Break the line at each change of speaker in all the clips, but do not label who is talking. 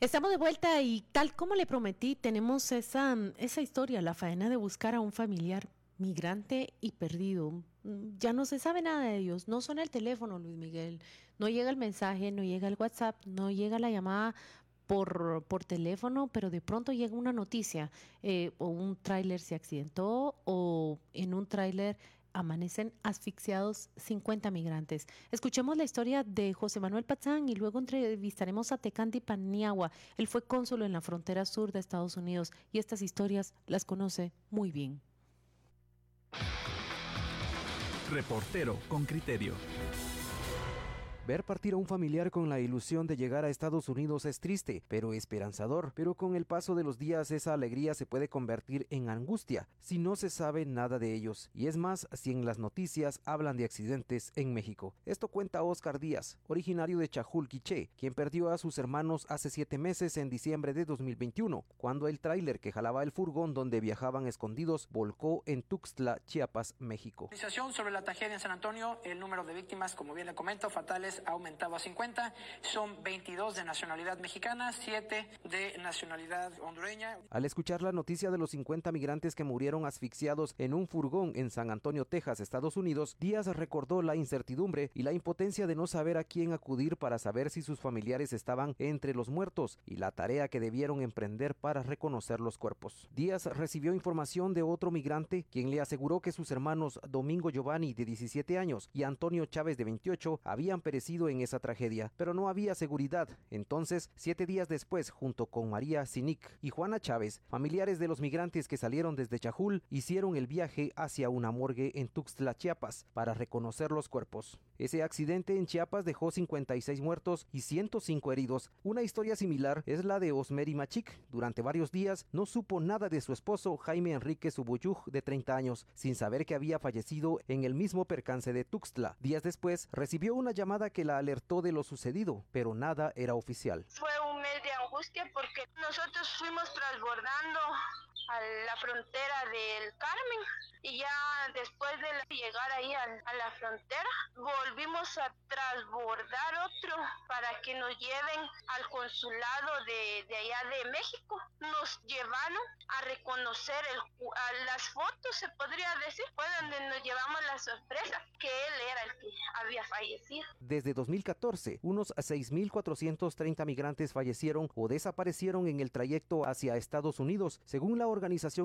Estamos de vuelta y tal como le prometí, tenemos esa, esa historia, la faena de buscar a un familiar migrante y perdido. Ya no se sabe nada de ellos, no suena el teléfono, Luis Miguel, no llega el mensaje, no llega el WhatsApp, no llega la llamada por, por teléfono, pero de pronto llega una noticia, eh, o un tráiler se accidentó, o en un tráiler amanecen asfixiados 50 migrantes. Escuchemos la historia de José Manuel Pazán y luego entrevistaremos a Tecandi Paniagua. Él fue cónsul en la frontera sur de Estados Unidos y estas historias las conoce muy bien.
Reportero con criterio.
Ver partir a un familiar con la ilusión de llegar a Estados Unidos es triste, pero esperanzador. Pero con el paso de los días esa alegría se puede convertir en angustia si no se sabe nada de ellos. Y es más si en las noticias hablan de accidentes en México. Esto cuenta Oscar Díaz, originario de Chajul-Quiché, quien perdió a sus hermanos hace siete meses en diciembre de 2021, cuando el tráiler que jalaba el furgón donde viajaban escondidos volcó en Tuxtla, Chiapas, México.
Sobre la tragedia en San Antonio, el número de víctimas, como bien le comento, fatales aumentado a 50. Son 22 de nacionalidad mexicana, 7 de nacionalidad hondureña.
Al escuchar la noticia de los 50 migrantes que murieron asfixiados en un furgón en San Antonio, Texas, Estados Unidos, Díaz recordó la incertidumbre y la impotencia de no saber a quién acudir para saber si sus familiares estaban entre los muertos y la tarea que debieron emprender para reconocer los cuerpos. Díaz recibió información de otro migrante quien le aseguró que sus hermanos Domingo Giovanni de 17 años y Antonio Chávez de 28 habían perecido en esa tragedia, pero no había seguridad. Entonces, siete días después, junto con María Sinic y Juana Chávez, familiares de los migrantes que salieron desde Chajul, hicieron el viaje hacia una morgue en Tuxtla, Chiapas, para reconocer los cuerpos. Ese accidente en Chiapas dejó 56 muertos y 105 heridos. Una historia similar es la de Osmeri Machik. Durante varios días no supo nada de su esposo Jaime Enrique Subuyuj, de 30 años, sin saber que había fallecido en el mismo percance de Tuxtla. Días después recibió una llamada que la alertó de lo sucedido, pero nada era oficial.
Fue un mes de angustia porque nosotros fuimos transbordando a la frontera del Carmen y ya después de llegar ahí a, la frontera volvimos a transbordar otro para que nos lleven al consulado de, allá de México. Nos llevaron a reconocer el, las fotos, se podría decir, fue donde nos llevamos la sorpresa que él era el que había fallecido.
Desde 2014, unos 6.430 migrantes fallecieron o desaparecieron en el trayecto hacia Estados Unidos, según la Organización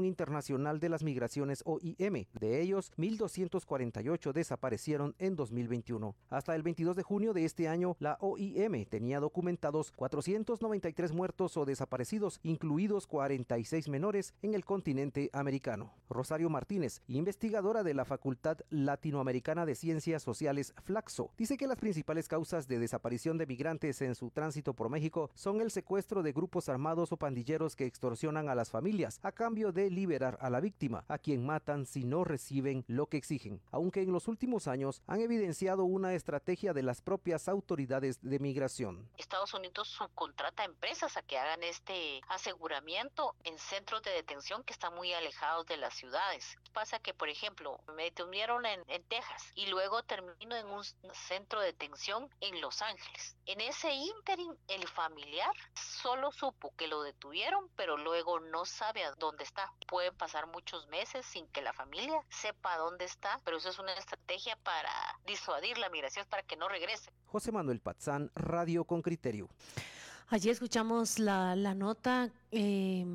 Internacional de las Migraciones OIM. De ellos, 1.248 desaparecieron en 2021. Hasta el 22 de junio de este año, la OIM tenía documentados 493 muertos o desaparecidos, incluidos 46 menores en el continente americano. Rosario Martínez, investigadora de la Facultad Latinoamericana de Ciencias Sociales Flaxo, dice que las principales causas de desaparición de migrantes en su tránsito por México son el secuestro de grupos armados o pandilleros que extorsionan a las familias a cambio de liberar a la víctima, a quien matan si no reciben lo que exigen, aunque en los últimos años han evidenciado una estrategia de las propias autoridades de migración.
Estados Unidos subcontrata empresas a que hagan este aseguramiento en centros de detención que están muy alejados de las ciudades. Pasa que, por ejemplo, me detuvieron en, en Texas y luego termino en un centro de detención en Los Ángeles. En ese ínterin, el familiar solo supo que lo detuvieron, pero luego no sabe a dónde está. Pueden pasar muchos meses sin que la familia sepa dónde está, pero eso es una estrategia para disuadir la migración para que no regrese.
José Manuel Patzán, Radio con Criterio.
Allí escuchamos la, la nota. Eh,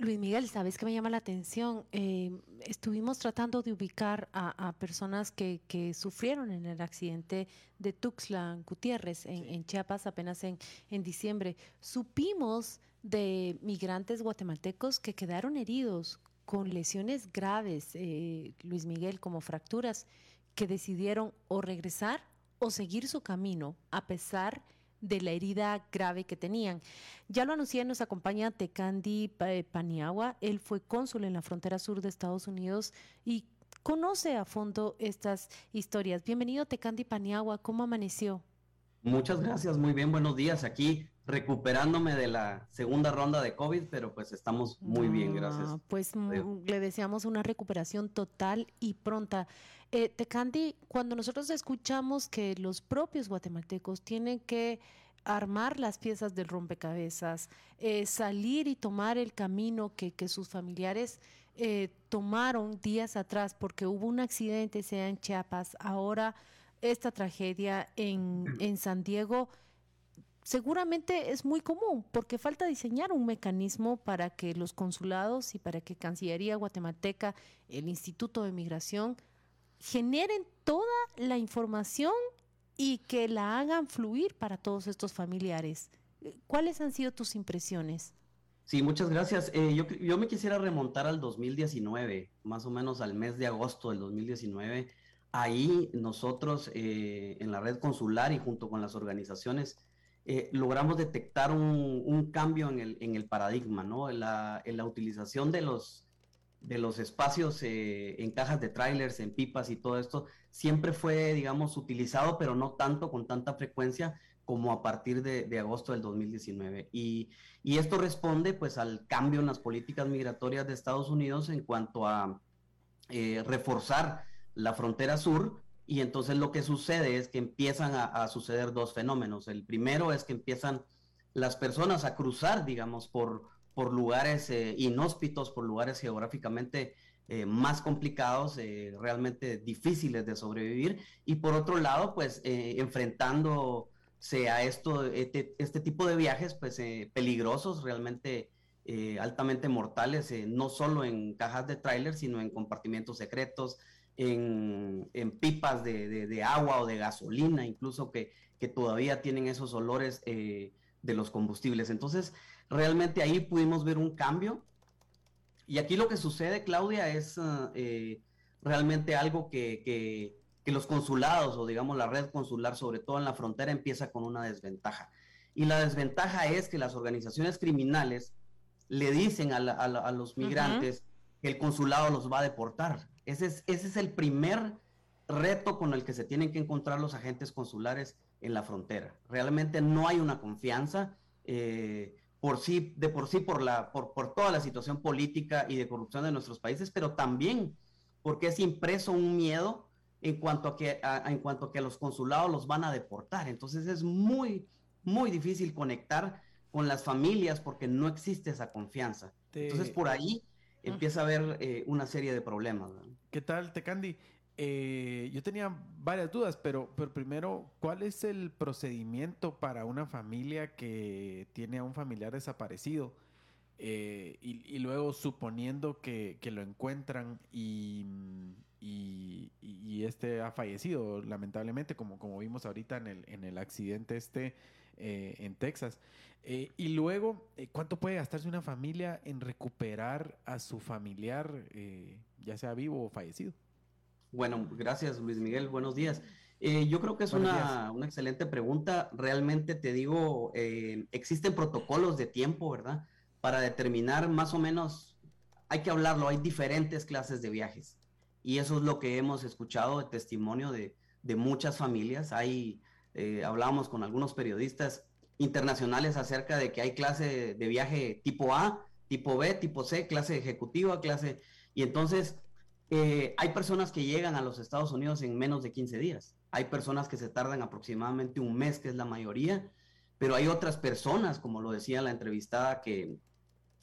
Luis Miguel, ¿sabes qué me llama la atención? Eh, estuvimos tratando de ubicar a, personas que, sufrieron en el accidente de Tuxtla Gutiérrez en, Chiapas apenas en, en, diciembre. Supimos de migrantes guatemaltecos que quedaron heridos con lesiones graves, eh, Luis Miguel, como fracturas, que decidieron o regresar o seguir su camino a pesar de la herida grave que tenían. Ya lo anuncié, nos acompaña Tecandi eh, Paniagua, él fue cónsul en la frontera sur de Estados Unidos y conoce a fondo estas historias. Bienvenido Tecandi Paniagua, ¿cómo amaneció?
Muchas gracias, muy bien, buenos días. Aquí recuperándome de la segunda ronda de COVID, pero pues estamos muy bien, gracias.
Pues le deseamos una recuperación total y pronta. Eh, Tecandi, cuando nosotros escuchamos que los propios guatemaltecos tienen que armar las piezas del rompecabezas, eh, salir y tomar el camino que, sus familiares eh, tomaron días atrás porque hubo un accidente, sea en Chiapas, ahora esta tragedia en, en San Diego, seguramente es muy común porque falta diseñar un mecanismo para que los consulados y para que Cancillería guatemalteca, el Instituto de Migración, generen toda la información y que la hagan fluir para todos estos familiares. ¿Cuáles han sido tus impresiones?
Sí, muchas gracias. Eh, yo, yo, me quisiera remontar al 2019, más o menos al mes de agosto del 2019. Ahí nosotros eh, en la red consular y junto con las organizaciones eh, logramos detectar un, cambio en el, paradigma, ¿no? En la, utilización de los, espacios en cajas de trailers, en pipas y todo esto, siempre fue, digamos, utilizado, pero no tanto con tanta frecuencia como a partir de, agosto del 2019. Y, esto responde pues al cambio en las políticas migratorias de Estados Unidos en cuanto a eh, reforzar la frontera sur. Y entonces lo que sucede es que empiezan a, suceder dos fenómenos. El primero es que empiezan las personas a cruzar, digamos, por, por lugares eh, inhóspitos, por lugares geográficamente eh, más complicados, eh, realmente difíciles de sobrevivir, y por otro lado, pues eh, enfrentándose a esto, este, este, tipo de viajes, pues peligrosos, realmente altamente mortales, no solo en cajas de tráiler, sino en compartimientos secretos, en, pipas de, agua o de gasolina, incluso que, que todavía tienen esos olores de los combustibles. Entonces, realmente ahí pudimos ver un cambio y aquí lo que sucede, Claudia, es eh, realmente algo que, los consulados o digamos la red consular, sobre todo en la frontera, empieza con una desventaja. Y la desventaja es que las organizaciones criminales le dicen a, los migrantes que el consulado los va a deportar. Ese es, ese es el primer reto con el que se tienen que encontrar los agentes consulares en la frontera. Realmente no hay una confianza. Eh, por sí, de por sí por, la, por, por toda la situación política y de corrupción de nuestros países, pero también porque es impreso un miedo en cuanto a que, en cuanto a que los consulados los van a deportar. Entonces es muy, muy difícil conectar con las familias porque no existe esa confianza. Entonces por ahí empieza a haber eh, una serie de problemas.
¿Qué tal, Tecandi? Eh, yo tenía varias dudas, pero, pero primero, ¿cuál es el procedimiento para una familia que tiene a un familiar desaparecido? Eh, y, luego suponiendo que, lo encuentran y, y, este ha fallecido, lamentablemente, como, como vimos ahorita en el, en el accidente este eh, en Texas. y luego, ¿cuánto puede gastarse una familia en recuperar a su familiar, ya sea vivo o fallecido?
Bueno, gracias Luis Miguel, buenos días. Eh, yo creo que es una, excelente pregunta. Realmente te digo, eh, existen protocolos de tiempo, ¿verdad? Para determinar más o menos, hay que hablarlo, hay diferentes clases de viajes. Y eso es lo que hemos escuchado de testimonio de, muchas familias. Hay, eh, hablamos con algunos periodistas internacionales acerca de que hay clase de viaje tipo A, tipo B, tipo C, clase ejecutiva, clase... Y entonces eh, hay personas que llegan a los Estados Unidos en menos de 15 días. Hay personas que se tardan aproximadamente un mes, que es la mayoría, pero hay otras personas, como lo decía la entrevistada, que,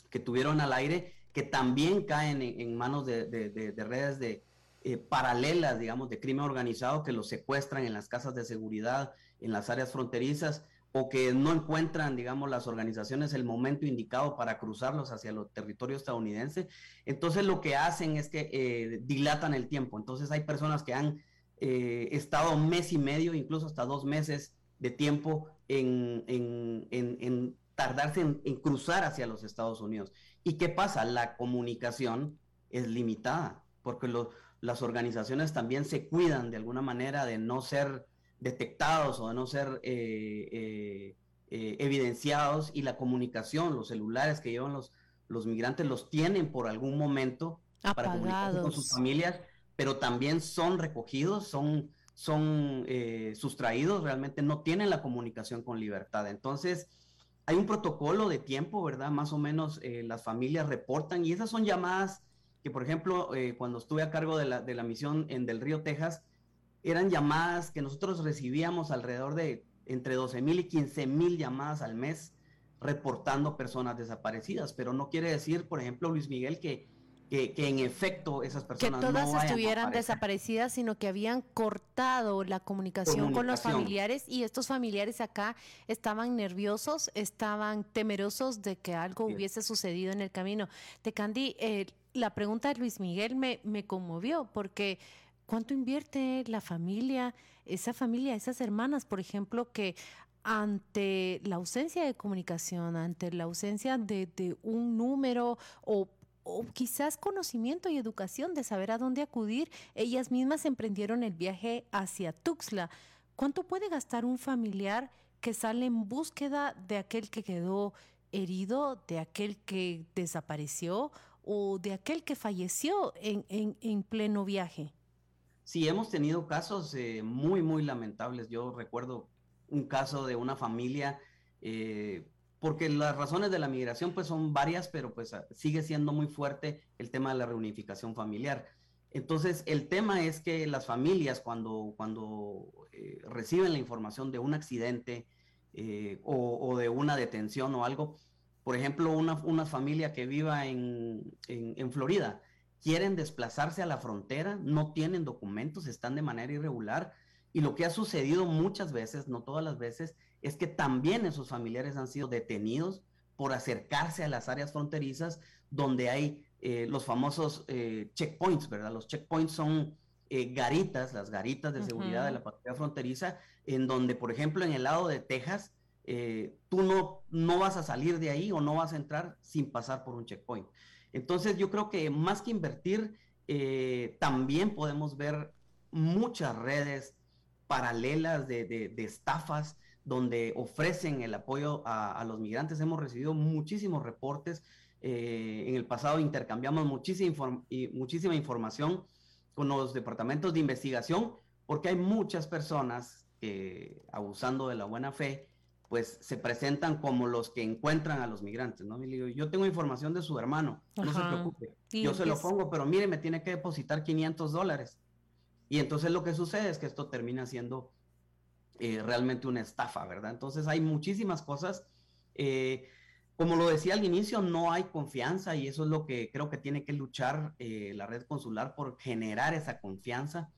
que tuvieron al aire, que también caen en, manos de, redes de, eh, paralelas, digamos, de crimen organizado, que los secuestran en las casas de seguridad, en las áreas fronterizas, o que no encuentran, digamos, las organizaciones el momento indicado para cruzarlos hacia el territorio estadounidense. Entonces lo que hacen es que eh, dilatan el tiempo. Entonces hay personas que han eh, estado un mes y medio, incluso hasta dos meses de tiempo en, tardarse en, cruzar hacia los Estados Unidos. ¿Y qué pasa? La comunicación es limitada, porque las organizaciones también se cuidan de alguna manera de no ser detectados o de no ser eh, eh, eh, evidenciados y la comunicación, los celulares que llevan los, los migrantes los tienen por algún momento para comunicarse con sus familias, pero también son recogidos, son, son sustraídos, realmente no tienen la comunicación con libertad. Entonces, hay un protocolo de tiempo, ¿verdad? Más o menos las familias reportan y esas son llamadas que, por ejemplo, cuando estuve a cargo de la, de la misión en Del Río, Texas, eran llamadas que nosotros recibíamos alrededor de entre 12 mil y 15 mil llamadas al mes reportando personas desaparecidas, pero no quiere decir, por ejemplo, Luis Miguel, que, que, en efecto esas personas
que todas estuvieran desaparecidas, sino que habían cortado la comunicación, con los familiares y estos familiares acá estaban nerviosos, estaban temerosos de que algo hubiese sucedido en el camino. De Candy, eh, la pregunta de Luis Miguel me, me conmovió porque ¿cuánto invierte la familia, esa familia, esas hermanas, por ejemplo, que ante la ausencia de comunicación, ante la ausencia de, un número o, quizás conocimiento y educación de saber a dónde acudir, ellas mismas emprendieron el viaje hacia Tuxtla. ¿Cuánto puede gastar un familiar que sale en búsqueda de aquel que quedó herido, de aquel que desapareció o de aquel que falleció en, pleno viaje?
Sí, hemos tenido casos eh, muy, muy lamentables. Yo recuerdo un caso de una familia, eh, porque las razones de la migración pues son varias, pero pues ah, sigue siendo muy fuerte el tema de la reunificación familiar. Entonces, el tema es que las familias cuando, cuando eh, reciben la información de un accidente o, de una detención o algo, por ejemplo, una, una familia que viva en, en Florida, quieren desplazarse a la frontera, no tienen documentos, están de manera irregular, y lo que ha sucedido muchas veces, no todas las veces, es que también esos familiares han sido detenidos por acercarse a las áreas fronterizas donde hay eh, los famosos eh, checkpoints, ¿verdad? Los checkpoints son eh, garitas, las garitas de seguridad de la patrulla fronteriza, en donde, por ejemplo, en el lado de Texas, tú no, no vas a salir de ahí o no vas a entrar sin pasar por un checkpoint. Entonces, yo creo que más que invertir, también podemos ver muchas redes paralelas de, estafas donde ofrecen el apoyo a, los migrantes. Hemos recibido muchísimos reportes. Eh, en el pasado intercambiamos muchísima, muchísima información con los departamentos de investigación porque hay muchas personas que, abusando de la buena fe, pues se presentan como los que encuentran a los migrantes, ¿no? yo tengo información de su hermano, no se preocupe, yo se lo pongo, pero mire, me tiene que depositar 500 dólares. Y entonces lo que sucede es que esto termina siendo eh, realmente una estafa, ¿verdad? Entonces hay muchísimas cosas. Eh, como lo decía al inicio, no hay confianza y eso es lo que creo que tiene que luchar eh, la red consular por generar esa confianza,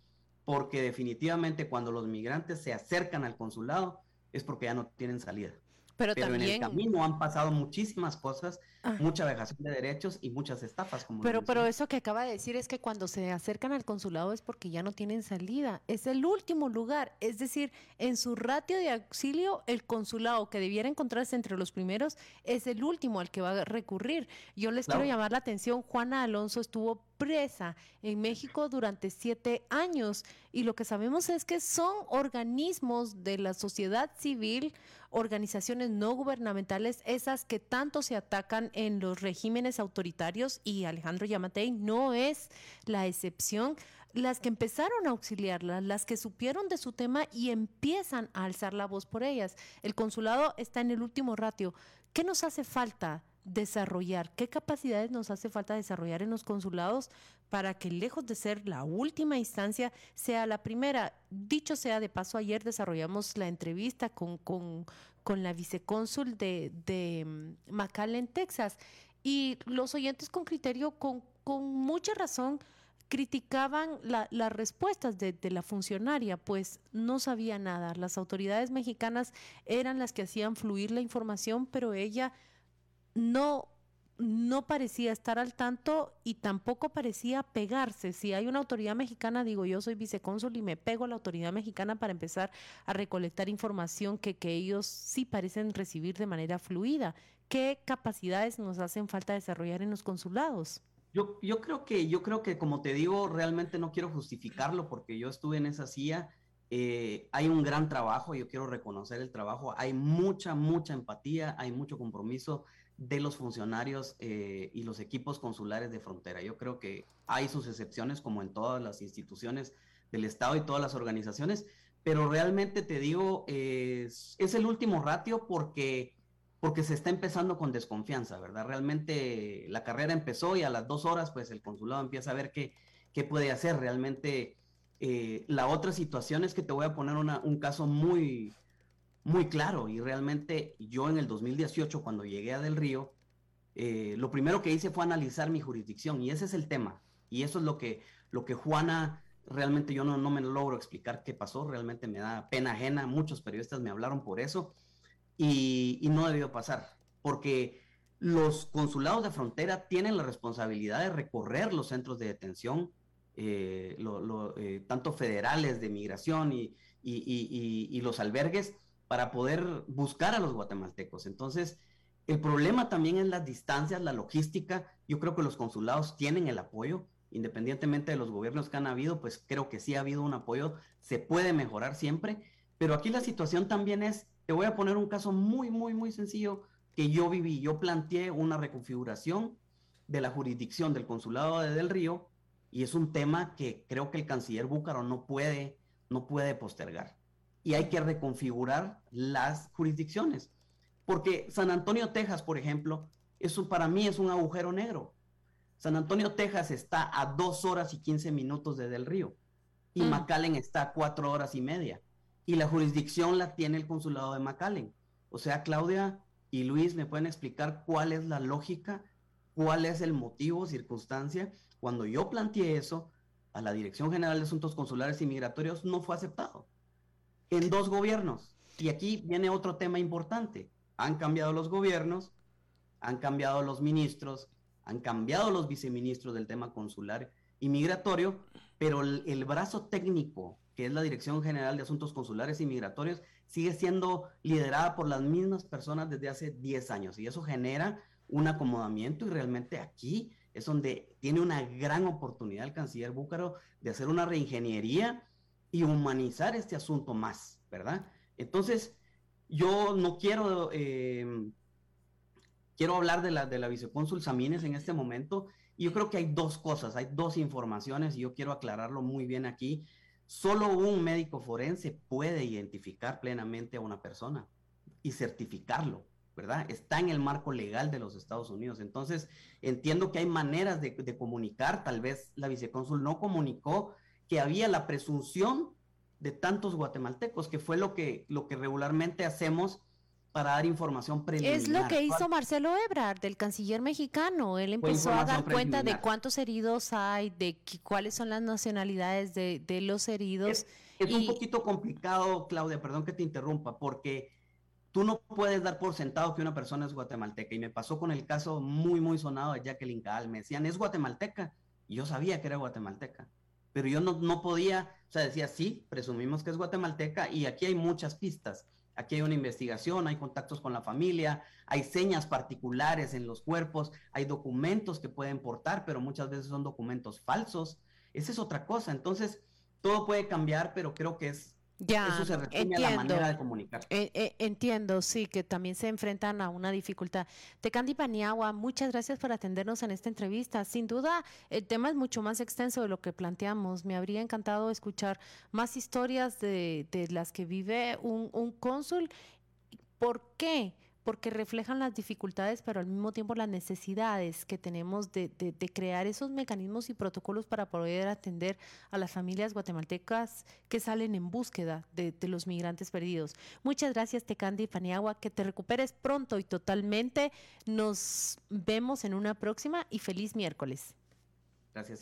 porque definitivamente cuando los migrantes se acercan al consulado es porque ya no tienen salida. Pero, en el camino han pasado muchísimas cosas, ah. mucha vejación de derechos y muchas estafas.
Como pero, pero eso que acaba de decir es que cuando se acercan al consulado es porque ya no tienen salida. Es el último lugar. Es decir, en su ratio de auxilio, el consulado que debiera encontrarse entre los primeros es el último al que va a recurrir. Yo les quiero llamar la atención. Juana Alonso estuvo presa en México durante siete años y lo que sabemos es que son organismos de la sociedad civil organizaciones no gubernamentales, esas que tanto se atacan en los regímenes autoritarios y Alejandro Yamatei no es la excepción las que empezaron a auxiliarlas, las que supieron de su tema y empiezan a alzar la voz por ellas. El consulado está en el último ratio. ¿Qué nos hace falta desarrollar? ¿Qué capacidades nos hace falta desarrollar en los consulados para que lejos de ser la última instancia, sea la primera? Dicho sea de paso, ayer desarrollamos la entrevista con, con, la vicecónsul de, de mm, McAllen, Texas, y los oyentes con criterio, con, con mucha razón, criticaban las respuestas de, la funcionaria, pues no sabía nada. Las autoridades mexicanas eran las que hacían fluir la información, pero ella no, no parecía estar al tanto y tampoco parecía pegarse. Si hay una autoridad mexicana, digo yo soy vicecónsul y me pego a la autoridad mexicana para empezar a recolectar información que, que ellos sí parecen recibir de manera fluida. ¿Qué capacidades nos hacen falta desarrollar en los consulados?
Yo, yo creo que, yo creo que como te digo, realmente no quiero justificarlo porque yo estuve en esa silla. Eh, hay un gran trabajo, yo quiero reconocer el trabajo, hay mucha, mucha empatía, hay mucho compromiso de los funcionarios eh, y los equipos consulares de frontera. Yo creo que hay sus excepciones, como en todas las instituciones del Estado y todas las organizaciones, pero realmente te digo, es, el último ratio porque, porque se está empezando con desconfianza, ¿verdad? Realmente la carrera empezó y a las dos horas, pues el consulado empieza a ver qué, qué puede hacer. Realmente eh, la otra situación es que te voy a poner un caso muy, muy claro y realmente yo en el 2018 cuando llegué a Del Río, eh, lo primero que hice fue analizar mi jurisdicción y ese es el tema. Y eso es lo que, lo que Juana, realmente yo no, no me logro explicar qué pasó, realmente me da pena ajena, muchos periodistas me hablaron por eso y, y no debió pasar, porque los consulados de frontera tienen la responsabilidad de recorrer los centros de detención, eh, eh, tanto federales de migración y, y, los albergues, para poder buscar a los guatemaltecos. Entonces, el problema también es las distancias, la logística. Yo creo que los consulados tienen el apoyo, independientemente de los gobiernos que han habido, pues creo que sí ha habido un apoyo, se puede mejorar siempre, pero aquí la situación también es, te voy a poner un caso muy, muy, muy sencillo que yo viví. Yo planteé una reconfiguración de la jurisdicción del consulado de Del Río y es un tema que creo que el canciller Búcaro no puede, no puede postergar. Y hay que reconfigurar las jurisdicciones. Porque San Antonio, Texas, por ejemplo, eso para mí es un agujero negro. San Antonio, Texas está a dos horas y quince minutos de Del Río y mm. McAllen está a cuatro horas y media. Y la jurisdicción la tiene el consulado de McAllen. O sea, Claudia y Luis, ¿me pueden explicar cuál es la lógica, cuál es el motivo, circunstancia? Cuando yo planteé eso a la Dirección General de Asuntos Consulares y Migratorios, no fue aceptado. En dos gobiernos. Y aquí viene otro tema importante han cambiado los gobiernos, han cambiado los ministros, han cambiado los viceministros del tema consular y migratorio, pero el, brazo técnico, que es la Dirección General de Asuntos Consulares y Migratorios, sigue siendo liderada por las mismas personas desde hace 10 años y eso genera un acomodamiento y realmente aquí es donde tiene una gran oportunidad el canciller Búcaro de hacer una reingeniería y humanizar este asunto más, ¿verdad? Entonces, yo no quiero, em, quiero hablar de la, de la vicecónsul Samines en este momento. Y yo creo que hay dos cosas, hay dos informaciones y yo quiero aclararlo muy bien aquí. Solo un médico forense puede identificar plenamente a una persona y certificarlo, ¿verdad? Está en el marco legal de los Estados Unidos. Entonces, entiendo que hay maneras de, de comunicar. Tal vez la vicecónsul no comunicó que había la presunción de tantos guatemaltecos, que fue lo que, lo que regularmente hacemos para dar información preliminar.
Es lo que hizo Marcelo Ebrard, del canciller mexicano. Él empezó a dar cuenta de cuántos heridos hay, de cuáles son las nacionalidades de, los heridos.
Es, un poquito complicado, Claudia, perdón que te interrumpa, porque tú no puedes dar por sentado que una persona es guatemalteca. Y me pasó con el caso muy, muy sonado de Jacqueline Caal. Me decían, es guatemalteca. Y yo sabía que era guatemalteca pero yo no, no podía, o sea, decía, sí, presumimos que es guatemalteca y aquí hay muchas pistas. Aquí hay una investigación, hay contactos con la familia, hay señas particulares en los cuerpos, hay documentos que pueden portar, pero muchas veces son documentos falsos. Esa es otra cosa. Entonces, todo puede cambiar, pero creo que es
ya, Eso se entiendo, a la manera de comunicar. Eh, eh, entiendo, sí, que también se enfrentan a una dificultad. Tecandi Paniagua, muchas gracias por atendernos en esta entrevista. Sin duda, el tema es mucho más extenso de lo que planteamos. Me habría encantado escuchar más historias de, de las que vive un, un cónsul. ¿Por qué? Porque reflejan las dificultades, pero al mismo tiempo las necesidades que tenemos de, crear esos mecanismos y protocolos para poder atender a las familias guatemaltecas que salen en búsqueda de, los migrantes perdidos. Muchas gracias, Tecandi Paniagua, que te recuperes pronto y totalmente. Nos vemos en una próxima y feliz miércoles.
Gracias.